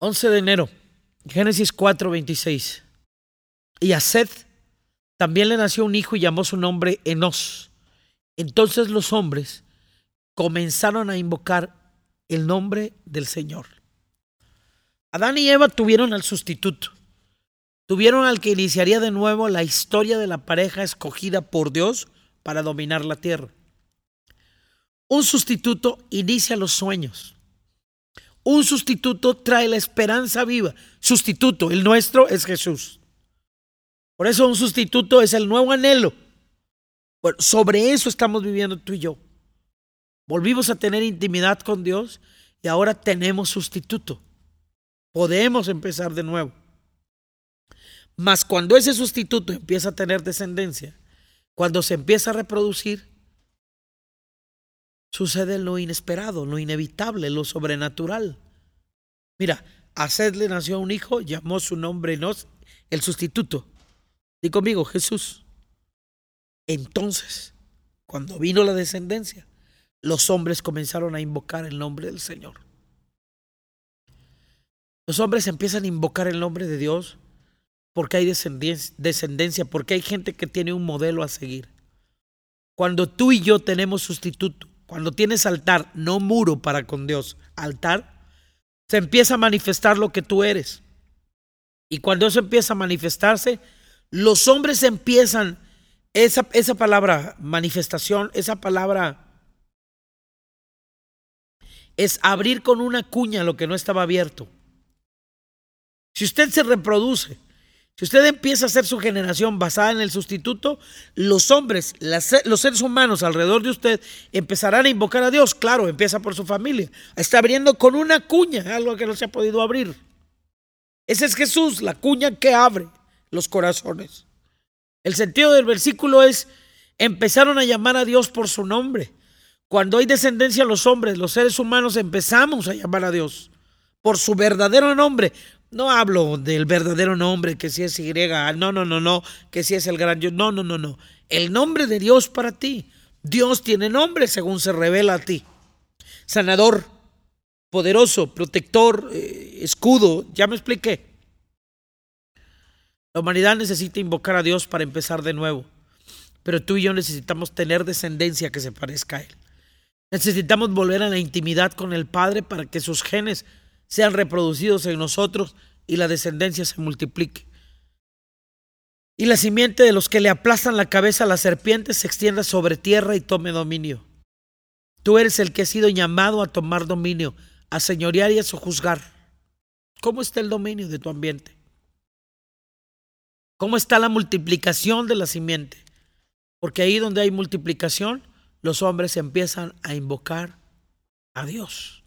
11 de enero, Génesis 4, 26. Y a Seth también le nació un hijo y llamó su nombre Enos. Entonces los hombres comenzaron a invocar el nombre del Señor. Adán y Eva tuvieron al sustituto. Tuvieron al que iniciaría de nuevo la historia de la pareja escogida por Dios para dominar la tierra. Un sustituto inicia los sueños. Un sustituto trae la esperanza viva. Sustituto, el nuestro es Jesús. Por eso un sustituto es el nuevo anhelo. sobre eso estamos viviendo tú y yo. Volvimos a tener intimidad con Dios y ahora tenemos sustituto. Podemos empezar de nuevo. Mas cuando ese sustituto empieza a tener descendencia, cuando se empieza a reproducir, sucede lo inesperado, lo inevitable, lo sobrenatural. Mira, a Sed le nació un hijo, llamó su nombre el sustituto. Di conmigo, Jesús. Entonces, cuando vino la descendencia, los hombres comenzaron a invocar el nombre del Señor. Los hombres empiezan a invocar el nombre de Dios porque hay descendencia, porque hay gente que tiene un modelo a seguir. Cuando tú y yo tenemos sustituto, cuando tienes altar, no muro para con Dios, altar, se empieza a manifestar lo que tú eres. Y cuando eso empieza a manifestarse, los hombres empiezan, esa, esa palabra manifestación, esa palabra es abrir con una cuña lo que no estaba abierto. Si usted se reproduce si usted empieza a hacer su generación basada en el sustituto, los hombres, los seres humanos alrededor de usted empezarán a invocar a Dios. Claro, empieza por su familia. Está abriendo con una cuña, algo que no se ha podido abrir. Ese es Jesús, la cuña que abre los corazones. El sentido del versículo es, empezaron a llamar a Dios por su nombre. Cuando hay descendencia los hombres, los seres humanos empezamos a llamar a Dios por su verdadero nombre, no hablo del verdadero nombre, que si es Y, no, no, no, no, que si es el gran yo, no, no, no, no. El nombre de Dios para ti. Dios tiene nombre según se revela a ti. Sanador, poderoso, protector, eh, escudo, ya me expliqué. La humanidad necesita invocar a Dios para empezar de nuevo, pero tú y yo necesitamos tener descendencia que se parezca a Él. Necesitamos volver a la intimidad con el Padre para que sus genes sean reproducidos en nosotros y la descendencia se multiplique. Y la simiente de los que le aplastan la cabeza a la serpiente se extienda sobre tierra y tome dominio. Tú eres el que ha sido llamado a tomar dominio, a señorear y a sojuzgar. ¿Cómo está el dominio de tu ambiente? ¿Cómo está la multiplicación de la simiente? Porque ahí donde hay multiplicación, los hombres empiezan a invocar a Dios.